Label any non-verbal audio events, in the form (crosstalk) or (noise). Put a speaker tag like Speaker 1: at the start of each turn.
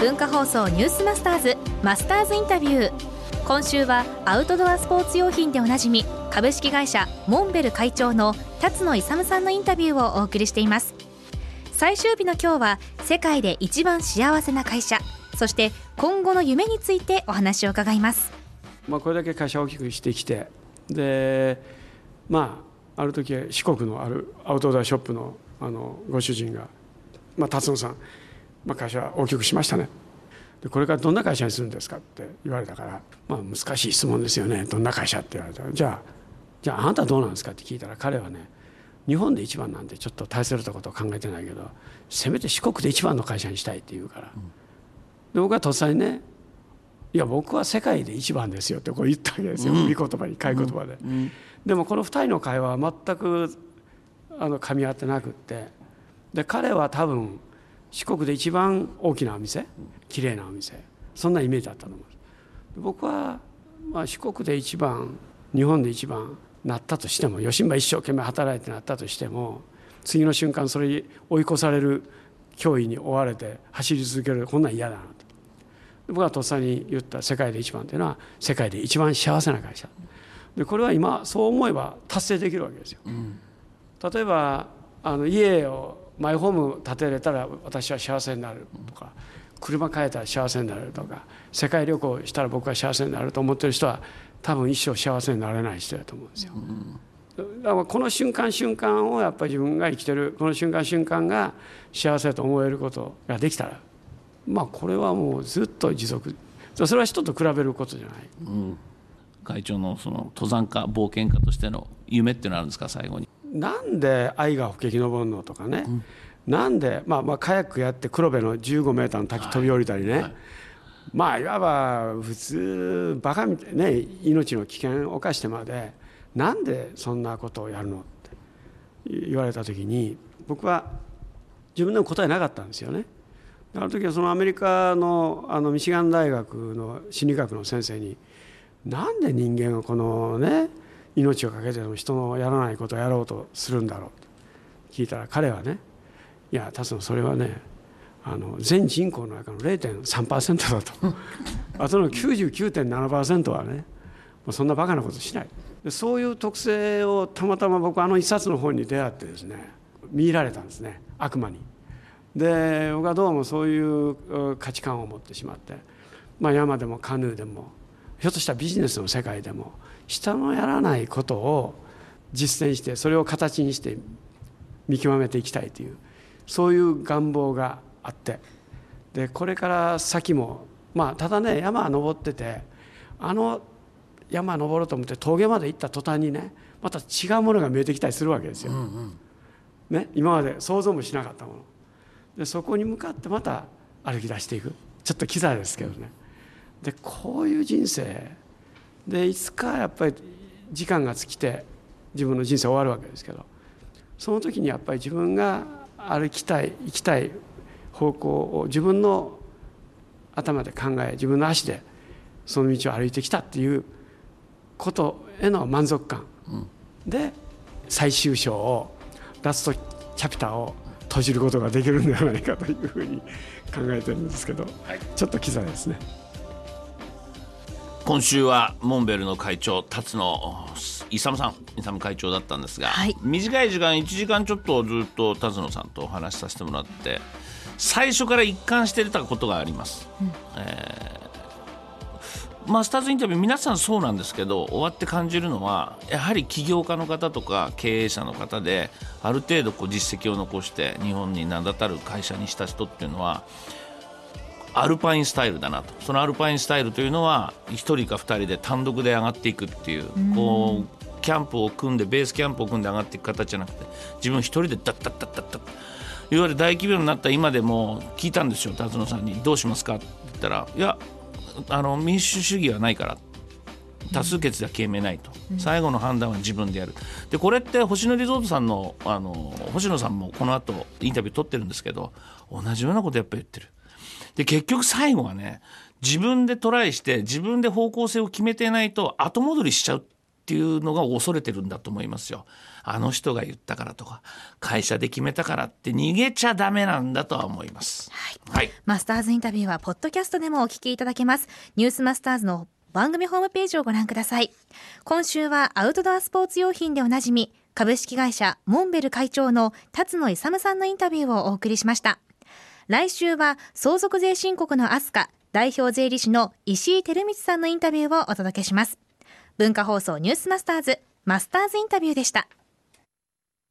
Speaker 1: 文化放送ニュースマスターズマスターズインタビュー。今週はアウトドアスポーツ用品でおなじみ株式会社モンベル会長の辰野勇さんのインタビューをお送りしています。最終日の今日は世界で一番幸せな会社そして今後の夢についてお話を伺います。
Speaker 2: まあこれだけ会社を大きくしてきてでまあある時四国のあるアウトドアショップのあのご主人が、まあ、辰野さん、まあ、会社大きくしましたね。でこれからどんな会社にするんですかって言われたから、まあ、難しい質問ですよね。どんな会社って言われたらじゃあじゃああなたはどうなんですかって聞いたら彼はね日本で一番なんてちょっと大切なことを考えてないけどせめて四国で一番の会社にしたいって言うから、うん、で僕はとっさにねいや僕は世界で一番ですよってこう言ったわけですよ、うん、言葉に買い言葉で、うん、でもこの2人の会話は全くあの噛み合ってなくって。で彼は多分四国で一番大きなお店？綺麗なお店。そんなイメージだったと思います。僕は、まあ、四国で一番日本で一番なったとしても吉村一生懸命働いてなったとしても次の瞬間それに追い越される脅威に追われて走り続けるこんなん嫌だなと。僕はとっさに言った世界で一番というのは世界で一番幸せな会社。でこれは今そう思えば達成できるわけですよ、うん、例えばあの家をマイホーム建てれたら私は幸せになるとか車買えたら幸せになるとか世界旅行したら僕は幸せになると思ってる人は多分一生幸せになれない人だと思うんですよ。だからこの瞬間瞬間をやっぱり自分が生きてるこの瞬間瞬間が幸せと思えることができたらまあこれはもうずっと持続それは人と比べることじゃない。うん
Speaker 3: 会長のその登山家冒険家としての夢っていうのはあるんですか最後に。
Speaker 2: なんで愛が吹き登るのとかね、うん、なんで、まあ、まあカヤックやって黒部の15メーターの滝飛び降りたりね、はい。はい、まあいわば普通バカみたいね命の危険を冒してまでなんでそんなことをやるのって言われた時に僕は自分でも答えなかったんですよね。ある時はそのアメリカのあのミシガン大学の心理学の先生になんで人間はこのね命を懸けてでも人のやらないことをやろうとするんだろうと聞いたら彼はねいや達野それはねあの全人口の中の0.3%だと (laughs) あとの99.7%はねもうそんなバカなことしないそういう特性をたまたま僕あの一冊の本に出会ってですね見入られたんですね悪魔に。で僕はどうもそういう価値観を持ってしまって、まあ、山でもカヌーでもひょっとしたらビジネスの世界でも人のやらないことを実践してそれを形にして見極めていきたいというそういう願望があって。でこれから先もまあただね山登っててあの山登ろうと思って峠まで行った途端にねまた違うものが見えてきたりするわけですよ。うんうん、ね、今まで想像もしなかったもの。でそこに向かってまた歩き出していく。ちょっとキザですけどねでこういう人生。でいつかやっぱり時間が尽きて自分の人生終わるわけですけどその時にやっぱり自分が歩きたい行きたい方向を自分の頭で考え自分の足でその道を歩いてきたっていうことへの満足感。で最終章をラストチャプターを閉じることができるんではないかというふうに考えてるんですけど、はい、ちょっとキザですね。
Speaker 3: 今週はモンベルの会長辰野勇さん。勇会長だったんですが、はい、短い時間1時間ちょっとずっと辰野さんとお話しさせてもらって最初から一貫してたことがあります、うん、えー、マスターズインタビュー皆さんそうなんですけど終わって感じるのはやはり起業家の方とか経営者の方である程度こう実績を残して日本に名だたる会社にした人っていうのはアルパインスタイルだなと。そのアルパインスタイルというのは1人か2人で単独で上がっていくっていうこうキャンプを組んでベースキャンプを組んで上がっていく形じゃなくて自分1人でダッダッダッダッダッ。いわゆる大規模になった今でも聞いたんですよ辰野さんに「どうしますか?」って言ったら「いやあの民主主義はないから」多数決では決めないと、最後の判断は自分でやる。でこれって星野リゾートさんのあの星野さんもこの後インタビュー取ってるんですけど同じようなことやっぱり言ってるで、結局最後はね、自分でトライして自分で方向性を決めてないと後戻りしちゃうっていうのが恐れてるんだと思いますよ。あの人が言ったからとか会社で決めたからって逃げちゃダメなんだとは思います。
Speaker 1: はい。はい、マスターズインタビューはポッドキャストでもお聞きいただけますニュースマスターズの番組ホームページをご覧ください今週はアウトドアスポーツ用品でおなじみ株式会社モンベル会長の辰野勇さんのインタビューをお送りしました来週は相続税申告のアスカ代表税理士の石井照光さんのインタビューをお届けします。文化放送ニュースマスターズマスターズインタビューでした。